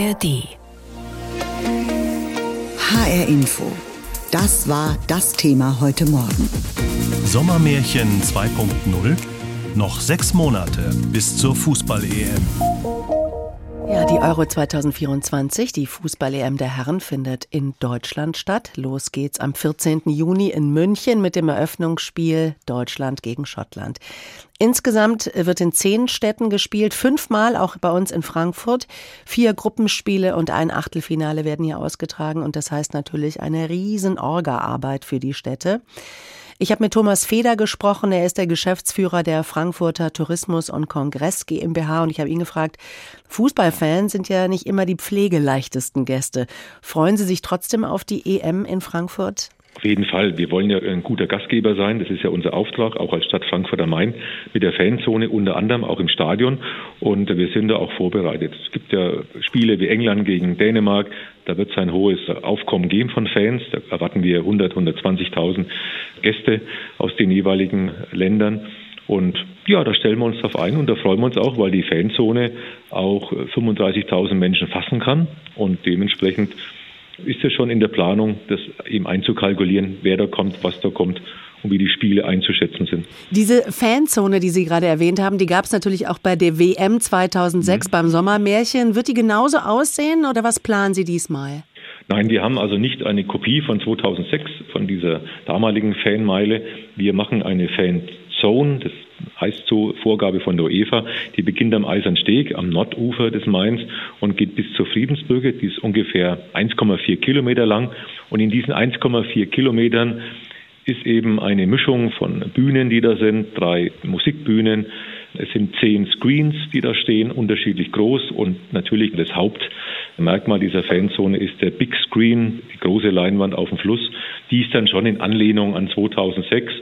ARD. HR Info. Das war das Thema heute Morgen. Sommermärchen 2.0. Noch sechs Monate bis zur Fußball-EM. Ja, die Euro 2024, die Fußball-EM der Herren, findet in Deutschland statt. Los geht's am 14. Juni in München mit dem Eröffnungsspiel Deutschland gegen Schottland. Insgesamt wird in zehn Städten gespielt, fünfmal auch bei uns in Frankfurt. Vier Gruppenspiele und ein Achtelfinale werden hier ausgetragen und das heißt natürlich eine riesen Orga-Arbeit für die Städte. Ich habe mit Thomas Feder gesprochen. Er ist der Geschäftsführer der Frankfurter Tourismus und Kongress GmbH und ich habe ihn gefragt, Fußballfans sind ja nicht immer die pflegeleichtesten Gäste. Freuen Sie sich trotzdem auf die EM in Frankfurt? Auf jeden Fall. Wir wollen ja ein guter Gastgeber sein. Das ist ja unser Auftrag, auch als Stadt Frankfurt am Main, mit der Fanzone unter anderem auch im Stadion. Und wir sind da auch vorbereitet. Es gibt ja Spiele wie England gegen Dänemark. Da wird es ein hohes Aufkommen geben von Fans. Da erwarten wir 100, 120.000 Gäste aus den jeweiligen Ländern. Und ja, da stellen wir uns drauf ein und da freuen wir uns auch, weil die Fanzone auch 35.000 Menschen fassen kann und dementsprechend ist es schon in der Planung, das eben einzukalkulieren, wer da kommt, was da kommt und wie die Spiele einzuschätzen sind. Diese Fanzone, die Sie gerade erwähnt haben, die gab es natürlich auch bei der WM 2006 mhm. beim Sommermärchen. Wird die genauso aussehen oder was planen Sie diesmal? Nein, wir haben also nicht eine Kopie von 2006, von dieser damaligen Fanmeile. Wir machen eine Fanzone, das heißt so Vorgabe von der UEFA. Die beginnt am Eisernsteg am Nordufer des Mains und geht bis zur Friedensbrücke. Die ist ungefähr 1,4 Kilometer lang. Und in diesen 1,4 Kilometern ist eben eine Mischung von Bühnen, die da sind, drei Musikbühnen. Es sind zehn Screens, die da stehen, unterschiedlich groß. Und natürlich das Hauptmerkmal dieser Fanzone ist der Big Screen, die große Leinwand auf dem Fluss. Die ist dann schon in Anlehnung an 2006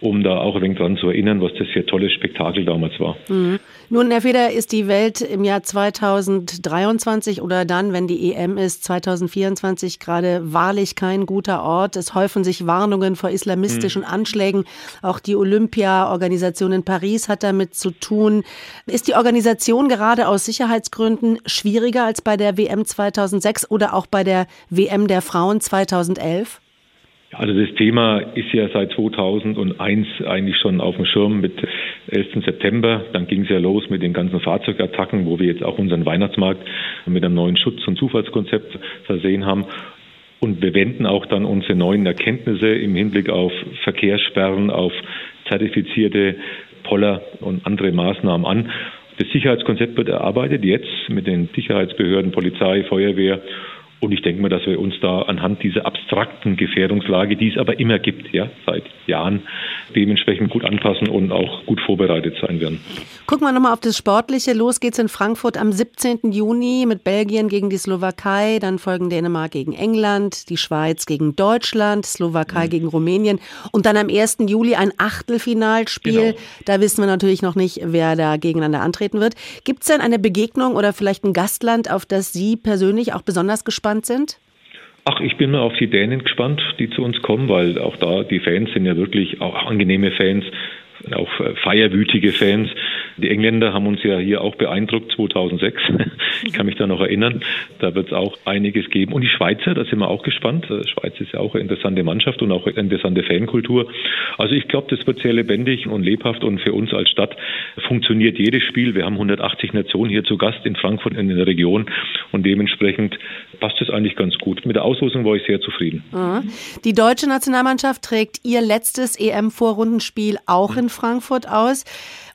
um da auch ein wenig dran zu erinnern, was das für ein tolles Spektakel damals war. Mhm. Nun, Herr Feder, ist die Welt im Jahr 2023 oder dann, wenn die EM ist, 2024 gerade wahrlich kein guter Ort. Es häufen sich Warnungen vor islamistischen mhm. Anschlägen. Auch die Olympia-Organisation in Paris hat damit zu tun. Ist die Organisation gerade aus Sicherheitsgründen schwieriger als bei der WM 2006 oder auch bei der WM der Frauen 2011? Also das Thema ist ja seit 2001 eigentlich schon auf dem Schirm mit 11. September. Dann ging es ja los mit den ganzen Fahrzeugattacken, wo wir jetzt auch unseren Weihnachtsmarkt mit einem neuen Schutz- und Zufallskonzept versehen haben. Und wir wenden auch dann unsere neuen Erkenntnisse im Hinblick auf Verkehrssperren, auf zertifizierte Poller und andere Maßnahmen an. Das Sicherheitskonzept wird erarbeitet jetzt mit den Sicherheitsbehörden, Polizei, Feuerwehr und ich denke mal, dass wir uns da anhand dieser abstrakten Gefährdungslage, die es aber immer gibt, ja, seit Jahren, dementsprechend gut anpassen und auch gut vorbereitet sein werden. Gucken wir nochmal auf das Sportliche. Los geht's in Frankfurt am 17. Juni mit Belgien gegen die Slowakei, dann folgen Dänemark gegen England, die Schweiz gegen Deutschland, Slowakei mhm. gegen Rumänien und dann am 1. Juli ein Achtelfinalspiel. Genau. Da wissen wir natürlich noch nicht, wer da gegeneinander antreten wird. Gibt es denn eine Begegnung oder vielleicht ein Gastland, auf das Sie persönlich auch besonders gespannt sind? Ach, ich bin mal auf die Dänen gespannt, die zu uns kommen, weil auch da die Fans sind ja wirklich auch angenehme Fans, auch äh, feierwütige Fans. Die Engländer haben uns ja hier auch beeindruckt 2006. Ich kann mich da noch erinnern. Da wird es auch einiges geben. Und die Schweizer, da sind wir auch gespannt. Die äh, Schweiz ist ja auch eine interessante Mannschaft und auch eine interessante Fankultur. Also ich glaube, das wird sehr lebendig und lebhaft und für uns als Stadt funktioniert jedes Spiel. Wir haben 180 Nationen hier zu Gast in Frankfurt in der Region und dementsprechend passt es eigentlich ganz gut. Mit der Auslosung war ich sehr zufrieden. Die deutsche Nationalmannschaft trägt ihr letztes EM-Vorrundenspiel auch in Frankfurt aus.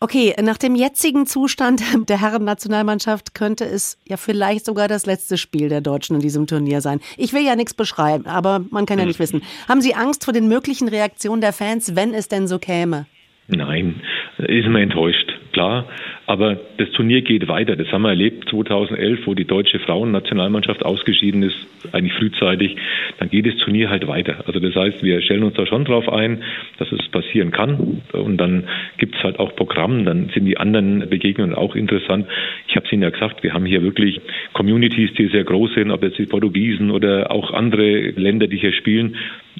Okay, nach dem jetzigen Zustand der Herren-Nationalmannschaft könnte es ja vielleicht sogar das letzte Spiel der Deutschen in diesem Turnier sein. Ich will ja nichts beschreiben, aber man kann ja nicht wissen. Haben Sie Angst vor den möglichen Reaktionen der Fans, wenn es denn so käme? Nein, ist man enttäuscht klar. Aber das Turnier geht weiter. Das haben wir erlebt 2011, wo die deutsche Frauennationalmannschaft ausgeschieden ist, eigentlich frühzeitig. Dann geht das Turnier halt weiter. Also das heißt, wir stellen uns da schon drauf ein, dass es passieren kann. Und dann gibt es halt auch Programm. Dann sind die anderen Begegnungen auch interessant. Ich habe es Ihnen ja gesagt, wir haben hier wirklich Communities, die sehr groß sind, ob jetzt die Portugiesen oder auch andere Länder, die hier spielen.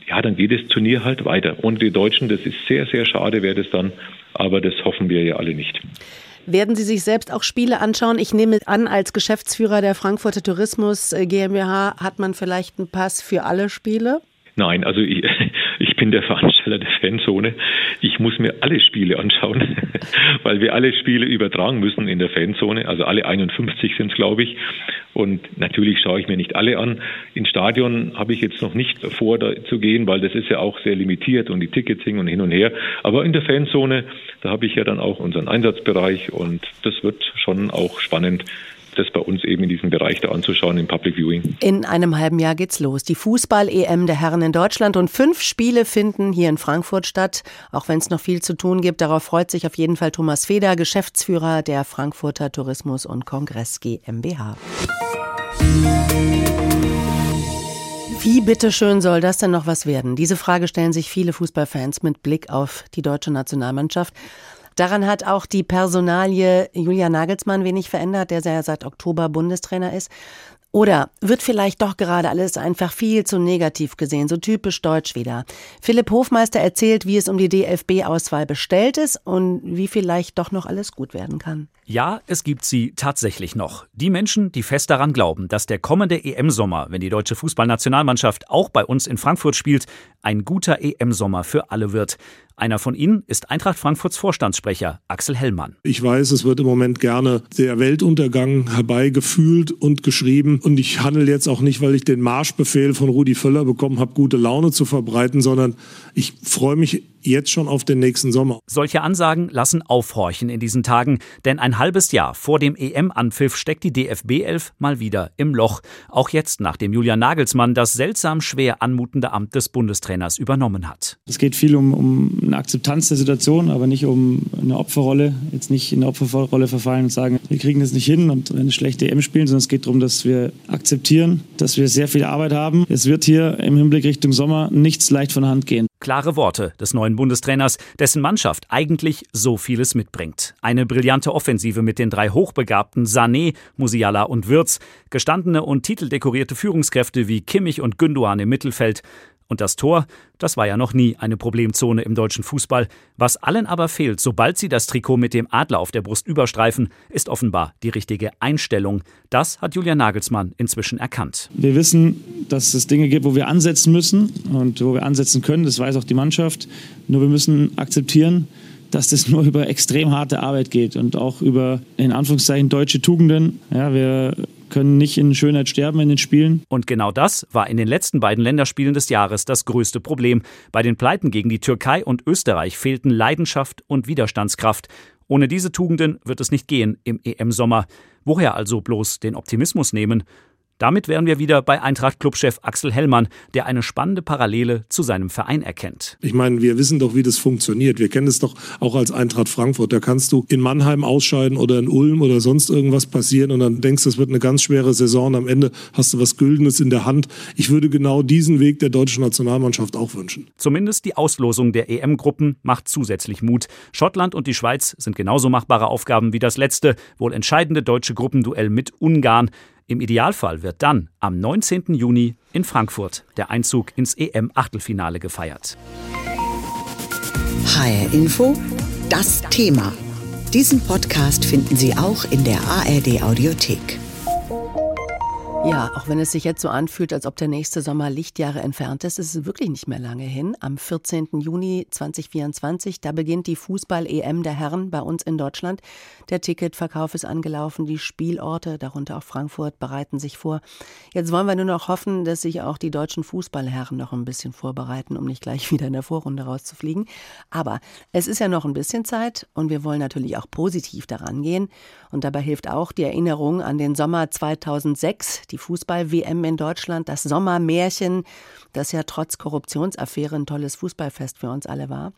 Ja, dann geht das Turnier halt weiter. Und die Deutschen, das ist sehr, sehr schade, wäre das dann aber das hoffen wir ja alle nicht. Werden Sie sich selbst auch Spiele anschauen? Ich nehme an, als Geschäftsführer der Frankfurter Tourismus äh, GmbH hat man vielleicht einen Pass für alle Spiele? Nein, also ich, ich bin der Veranstalter der Fanzone. Ich muss mir alle Spiele anschauen, weil wir alle Spiele übertragen müssen in der Fanzone. Also alle 51 sind es, glaube ich. Und natürlich schaue ich mir nicht alle an. Ins Stadion habe ich jetzt noch nicht vor, da zu gehen, weil das ist ja auch sehr limitiert und die Ticketing und hin und her. Aber in der Fanzone, da habe ich ja dann auch unseren Einsatzbereich und das wird schon auch spannend, das bei uns eben in diesem Bereich da anzuschauen im Public Viewing. In einem halben Jahr geht's los. Die Fußball-EM der Herren in Deutschland und fünf Spiele finden hier in Frankfurt statt. Auch wenn es noch viel zu tun gibt, darauf freut sich auf jeden Fall Thomas Feder, Geschäftsführer der Frankfurter Tourismus und Kongress GmbH. Wie bitteschön soll das denn noch was werden? Diese Frage stellen sich viele Fußballfans mit Blick auf die deutsche Nationalmannschaft. Daran hat auch die Personalie Julia Nagelsmann wenig verändert, der ja seit Oktober Bundestrainer ist. Oder wird vielleicht doch gerade alles einfach viel zu negativ gesehen, so typisch deutsch wieder? Philipp Hofmeister erzählt, wie es um die DFB-Auswahl bestellt ist und wie vielleicht doch noch alles gut werden kann. Ja, es gibt sie tatsächlich noch. Die Menschen, die fest daran glauben, dass der kommende EM-Sommer, wenn die deutsche Fußballnationalmannschaft auch bei uns in Frankfurt spielt, ein guter EM-Sommer für alle wird. Einer von ihnen ist Eintracht Frankfurts Vorstandssprecher Axel Hellmann. Ich weiß, es wird im Moment gerne der Weltuntergang herbeigefühlt und geschrieben. Und ich handle jetzt auch nicht, weil ich den Marschbefehl von Rudi Völler bekommen habe, gute Laune zu verbreiten, sondern ich freue mich jetzt schon auf den nächsten Sommer. Solche Ansagen lassen aufhorchen in diesen Tagen, denn ein halbes Jahr vor dem EM-Anpfiff steckt die DFB 11 mal wieder im Loch. Auch jetzt, nachdem Julian Nagelsmann das seltsam schwer anmutende Amt des Bundestrainers übernommen hat. Es geht viel um, um eine Akzeptanz der Situation, aber nicht um eine Opferrolle. Jetzt nicht in eine Opferrolle verfallen und sagen, wir kriegen das nicht hin und eine schlechte EM spielen, sondern es geht darum, dass wir akzeptieren, dass wir sehr viel Arbeit haben. Es wird hier im Hinblick Richtung Sommer nichts leicht von der Hand gehen. Klare Worte des neuen Bundestrainers, dessen Mannschaft eigentlich so vieles mitbringt. Eine brillante Offensive mit den drei hochbegabten Sané, Musiala und Würz, gestandene und titeldekorierte Führungskräfte wie Kimmich und Gündogan im Mittelfeld, und das Tor, das war ja noch nie eine Problemzone im deutschen Fußball. Was allen aber fehlt, sobald sie das Trikot mit dem Adler auf der Brust überstreifen, ist offenbar die richtige Einstellung. Das hat Julian Nagelsmann inzwischen erkannt. Wir wissen, dass es Dinge gibt, wo wir ansetzen müssen und wo wir ansetzen können. Das weiß auch die Mannschaft. Nur wir müssen akzeptieren, dass das nur über extrem harte Arbeit geht und auch über in Anführungszeichen deutsche Tugenden. Ja, wir können nicht in Schönheit sterben in den Spielen. Und genau das war in den letzten beiden Länderspielen des Jahres das größte Problem. Bei den Pleiten gegen die Türkei und Österreich fehlten Leidenschaft und Widerstandskraft. Ohne diese Tugenden wird es nicht gehen im EM-Sommer. Woher also bloß den Optimismus nehmen? Damit wären wir wieder bei Eintracht-Clubchef Axel Hellmann, der eine spannende Parallele zu seinem Verein erkennt. Ich meine, wir wissen doch, wie das funktioniert. Wir kennen es doch auch als Eintracht Frankfurt. Da kannst du in Mannheim ausscheiden oder in Ulm oder sonst irgendwas passieren und dann denkst, das wird eine ganz schwere Saison. Am Ende hast du was Güldenes in der Hand. Ich würde genau diesen Weg der deutschen Nationalmannschaft auch wünschen. Zumindest die Auslosung der EM-Gruppen macht zusätzlich Mut. Schottland und die Schweiz sind genauso machbare Aufgaben wie das letzte, wohl entscheidende deutsche Gruppenduell mit Ungarn. Im Idealfall wird dann am 19. Juni in Frankfurt der Einzug ins EM-Achtelfinale gefeiert. HR Info, das Thema. Diesen Podcast finden Sie auch in der ARD Audiothek. Ja, auch wenn es sich jetzt so anfühlt, als ob der nächste Sommer Lichtjahre entfernt ist, ist es wirklich nicht mehr lange hin. Am 14. Juni 2024, da beginnt die Fußball-EM der Herren bei uns in Deutschland. Der Ticketverkauf ist angelaufen, die Spielorte, darunter auch Frankfurt, bereiten sich vor. Jetzt wollen wir nur noch hoffen, dass sich auch die deutschen Fußballherren noch ein bisschen vorbereiten, um nicht gleich wieder in der Vorrunde rauszufliegen. Aber es ist ja noch ein bisschen Zeit und wir wollen natürlich auch positiv daran gehen. Und dabei hilft auch die Erinnerung an den Sommer 2006, die Fußball-WM in Deutschland, das Sommermärchen, das ja trotz Korruptionsaffäre ein tolles Fußballfest für uns alle war.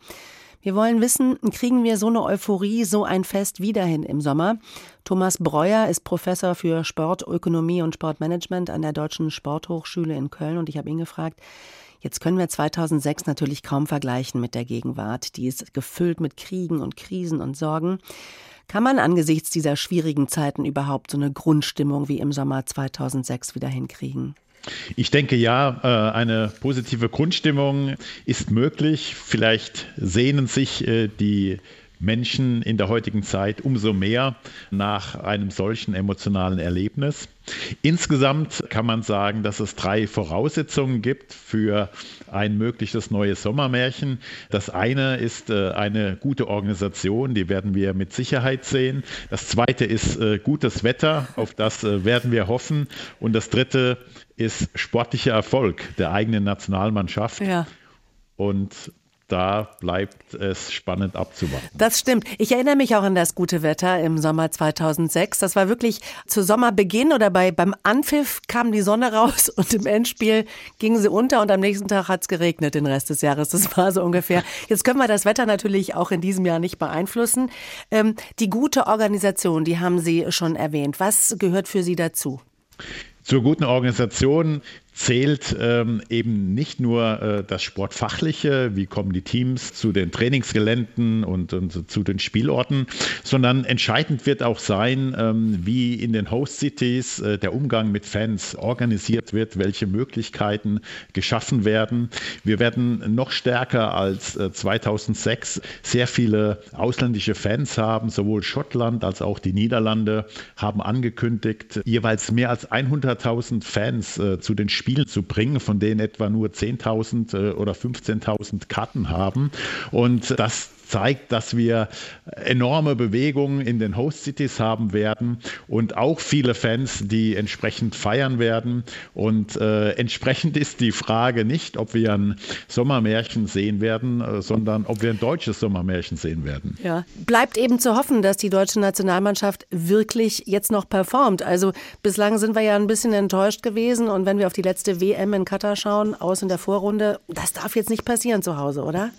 Wir wollen wissen, kriegen wir so eine Euphorie, so ein Fest wieder hin im Sommer? Thomas Breuer ist Professor für Sportökonomie und Sportmanagement an der Deutschen Sporthochschule in Köln und ich habe ihn gefragt, Jetzt können wir 2006 natürlich kaum vergleichen mit der Gegenwart. Die ist gefüllt mit Kriegen und Krisen und Sorgen. Kann man angesichts dieser schwierigen Zeiten überhaupt so eine Grundstimmung wie im Sommer 2006 wieder hinkriegen? Ich denke ja, äh, eine positive Grundstimmung ist möglich. Vielleicht sehnen sich äh, die Menschen in der heutigen Zeit umso mehr nach einem solchen emotionalen Erlebnis. Insgesamt kann man sagen, dass es drei Voraussetzungen gibt für ein mögliches neues Sommermärchen. Das eine ist äh, eine gute Organisation, die werden wir mit Sicherheit sehen. Das zweite ist äh, gutes Wetter, auf das äh, werden wir hoffen. Und das dritte ist sportlicher Erfolg der eigenen Nationalmannschaft. Ja. Und da bleibt es spannend abzuwarten. Das stimmt. Ich erinnere mich auch an das gute Wetter im Sommer 2006. Das war wirklich zu Sommerbeginn oder bei, beim Anpfiff kam die Sonne raus und im Endspiel ging sie unter und am nächsten Tag hat es geregnet den Rest des Jahres. Das war so ungefähr. Jetzt können wir das Wetter natürlich auch in diesem Jahr nicht beeinflussen. Ähm, die gute Organisation, die haben Sie schon erwähnt. Was gehört für Sie dazu? Zur guten Organisation zählt ähm, eben nicht nur äh, das Sportfachliche, wie kommen die Teams zu den Trainingsgeländen und, und zu den Spielorten, sondern entscheidend wird auch sein, ähm, wie in den Host Cities äh, der Umgang mit Fans organisiert wird, welche Möglichkeiten geschaffen werden. Wir werden noch stärker als äh, 2006 sehr viele ausländische Fans haben, sowohl Schottland als auch die Niederlande haben angekündigt, jeweils mehr als 100.000 Fans äh, zu den Spielen zu bringen, von denen etwa nur 10.000 äh, oder 15.000 Karten haben. Und das zeigt, dass wir enorme Bewegungen in den Host Cities haben werden und auch viele Fans, die entsprechend feiern werden. Und äh, entsprechend ist die Frage nicht, ob wir ein Sommermärchen sehen werden, äh, sondern ob wir ein deutsches Sommermärchen sehen werden. Ja, bleibt eben zu hoffen, dass die deutsche Nationalmannschaft wirklich jetzt noch performt. Also bislang sind wir ja ein bisschen enttäuscht gewesen und wenn wir auf die letzte WM in Katar schauen, aus in der Vorrunde, das darf jetzt nicht passieren zu Hause, oder?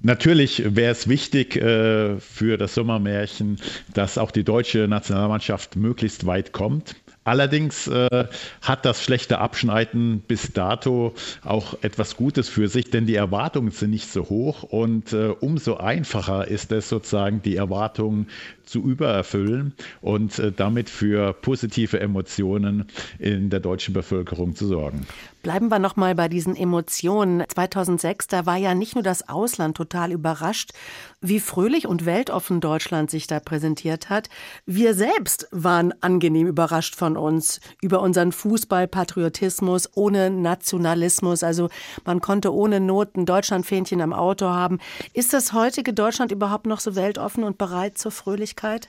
Natürlich wäre es wichtig äh, für das Sommermärchen, dass auch die deutsche Nationalmannschaft möglichst weit kommt. Allerdings äh, hat das schlechte Abschneiden bis dato auch etwas Gutes für sich, denn die Erwartungen sind nicht so hoch und äh, umso einfacher ist es sozusagen, die Erwartungen zu übererfüllen und äh, damit für positive Emotionen in der deutschen Bevölkerung zu sorgen. Bleiben wir noch mal bei diesen Emotionen. 2006, da war ja nicht nur das Ausland total überrascht, wie fröhlich und weltoffen Deutschland sich da präsentiert hat. Wir selbst waren angenehm überrascht von uns über unseren Fußballpatriotismus ohne Nationalismus. Also man konnte ohne Not ein Deutschlandfähnchen am Auto haben. Ist das heutige Deutschland überhaupt noch so weltoffen und bereit zur Fröhlichkeit? Persönlichkeit?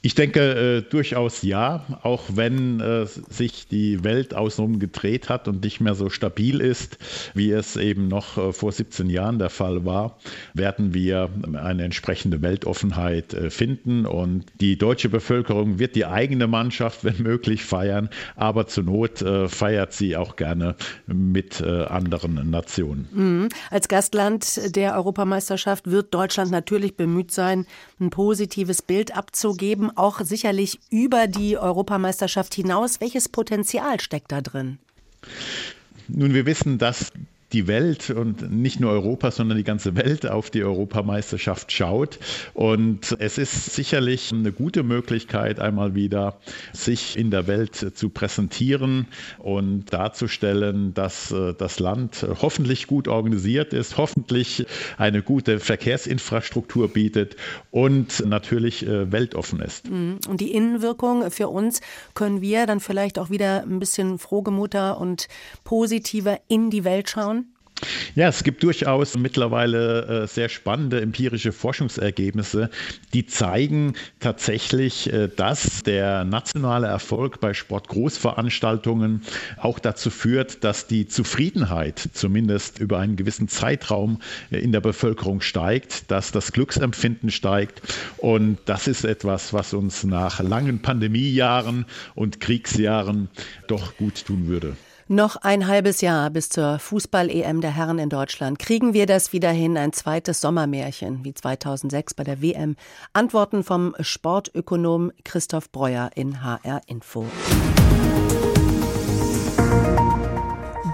Ich denke äh, durchaus ja, auch wenn äh, sich die Welt außenrum gedreht hat und nicht mehr so stabil ist, wie es eben noch äh, vor 17 Jahren der Fall war, werden wir eine entsprechende Weltoffenheit äh, finden und die deutsche Bevölkerung wird die eigene Mannschaft, wenn möglich, feiern, aber zur Not äh, feiert sie auch gerne mit äh, anderen Nationen. Mhm. Als Gastland der Europameisterschaft wird Deutschland natürlich bemüht sein, ein positives Bild abzugeben auch sicherlich über die Europameisterschaft hinaus. Welches Potenzial steckt da drin? Nun, wir wissen, dass die Welt und nicht nur Europa, sondern die ganze Welt auf die Europameisterschaft schaut. Und es ist sicherlich eine gute Möglichkeit, einmal wieder sich in der Welt zu präsentieren und darzustellen, dass äh, das Land hoffentlich gut organisiert ist, hoffentlich eine gute Verkehrsinfrastruktur bietet und natürlich äh, weltoffen ist. Mhm. Und die Innenwirkung für uns können wir dann vielleicht auch wieder ein bisschen frohgemuter und positiver in die Welt schauen? Ja, es gibt durchaus mittlerweile äh, sehr spannende empirische Forschungsergebnisse, die zeigen tatsächlich, äh, dass der nationale Erfolg bei Sportgroßveranstaltungen auch dazu führt, dass die Zufriedenheit zumindest über einen gewissen Zeitraum äh, in der Bevölkerung steigt, dass das Glücksempfinden steigt. Und das ist etwas, was uns nach langen Pandemiejahren und Kriegsjahren doch gut tun würde. Noch ein halbes Jahr bis zur Fußball-EM der Herren in Deutschland. Kriegen wir das wieder hin, ein zweites Sommermärchen wie 2006 bei der WM? Antworten vom Sportökonom Christoph Breuer in HR Info.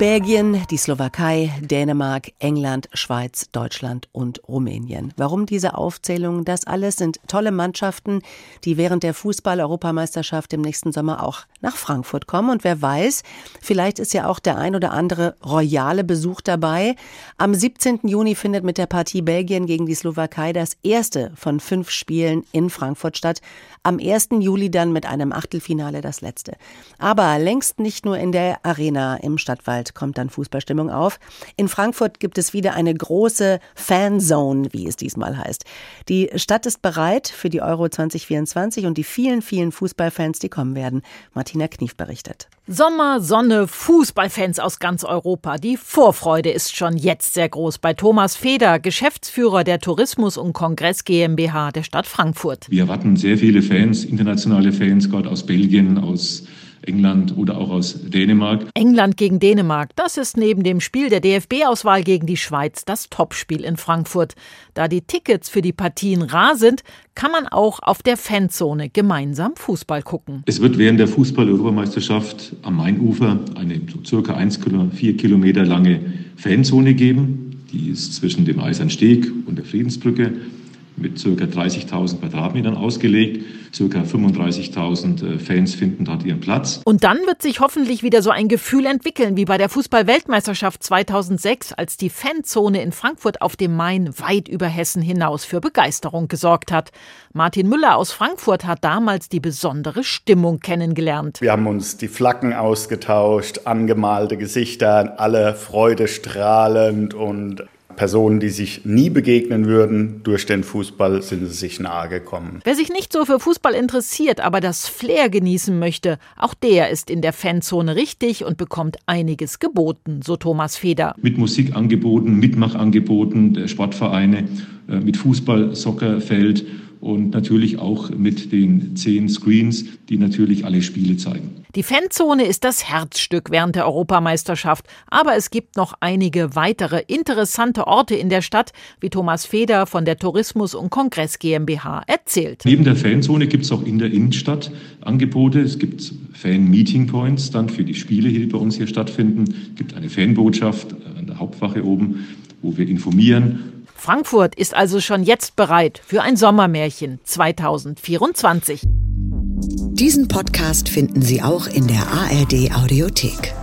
Belgien, die Slowakei, Dänemark, England, Schweiz, Deutschland und Rumänien. Warum diese Aufzählung? Das alles sind tolle Mannschaften, die während der Fußball-Europameisterschaft im nächsten Sommer auch nach Frankfurt kommen. Und wer weiß, vielleicht ist ja auch der ein oder andere royale Besuch dabei. Am 17. Juni findet mit der Partie Belgien gegen die Slowakei das erste von fünf Spielen in Frankfurt statt. Am 1. Juli dann mit einem Achtelfinale das letzte. Aber längst nicht nur in der Arena im Stadtwald kommt dann Fußballstimmung auf. In Frankfurt gibt es wieder eine große Fanzone, wie es diesmal heißt. Die Stadt ist bereit für die Euro 2024 und die vielen, vielen Fußballfans, die kommen werden. Martina Knief berichtet. Sommer, Sonne, Fußballfans aus ganz Europa. Die Vorfreude ist schon jetzt sehr groß bei Thomas Feder, Geschäftsführer der Tourismus- und Kongress GmbH der Stadt Frankfurt. Wir erwarten sehr viele Fans, internationale Fans, gerade aus Belgien, aus England oder auch aus Dänemark. England gegen Dänemark, das ist neben dem Spiel der DFB-Auswahl gegen die Schweiz das Topspiel in Frankfurt. Da die Tickets für die Partien rar sind, kann man auch auf der Fanzone gemeinsam Fußball gucken. Es wird während der Fußball-Europameisterschaft am Mainufer eine so circa 1,4 Kilometer lange Fanzone geben. Die ist zwischen dem Eisernsteg und der Friedensbrücke mit ca. 30.000 Quadratmetern ausgelegt. Ca. 35.000 äh, Fans finden dort ihren Platz. Und dann wird sich hoffentlich wieder so ein Gefühl entwickeln wie bei der Fußball-Weltmeisterschaft 2006, als die Fanzone in Frankfurt auf dem Main weit über Hessen hinaus für Begeisterung gesorgt hat. Martin Müller aus Frankfurt hat damals die besondere Stimmung kennengelernt. Wir haben uns die Flaggen ausgetauscht, angemalte Gesichter, alle freudestrahlend und Personen, die sich nie begegnen würden, durch den Fußball sind sie sich nahe gekommen. Wer sich nicht so für Fußball interessiert, aber das Flair genießen möchte, auch der ist in der Fanzone richtig und bekommt einiges geboten, so Thomas Feder. Mit Musikangeboten, Mitmachangeboten der Sportvereine, äh, mit Fußball, Soccerfeld und natürlich auch mit den zehn Screens, die natürlich alle Spiele zeigen. Die Fanzone ist das Herzstück während der Europameisterschaft, aber es gibt noch einige weitere interessante Orte in der Stadt, wie Thomas Feder von der Tourismus- und Kongress GmbH erzählt. Neben der Fanzone gibt es auch in der Innenstadt Angebote. Es gibt Fan-Meeting Points dann für die Spiele, die bei uns hier stattfinden. Es gibt eine Fanbotschaft an der Hauptwache oben, wo wir informieren Frankfurt ist also schon jetzt bereit für ein Sommermärchen 2024. Diesen Podcast finden Sie auch in der ARD Audiothek.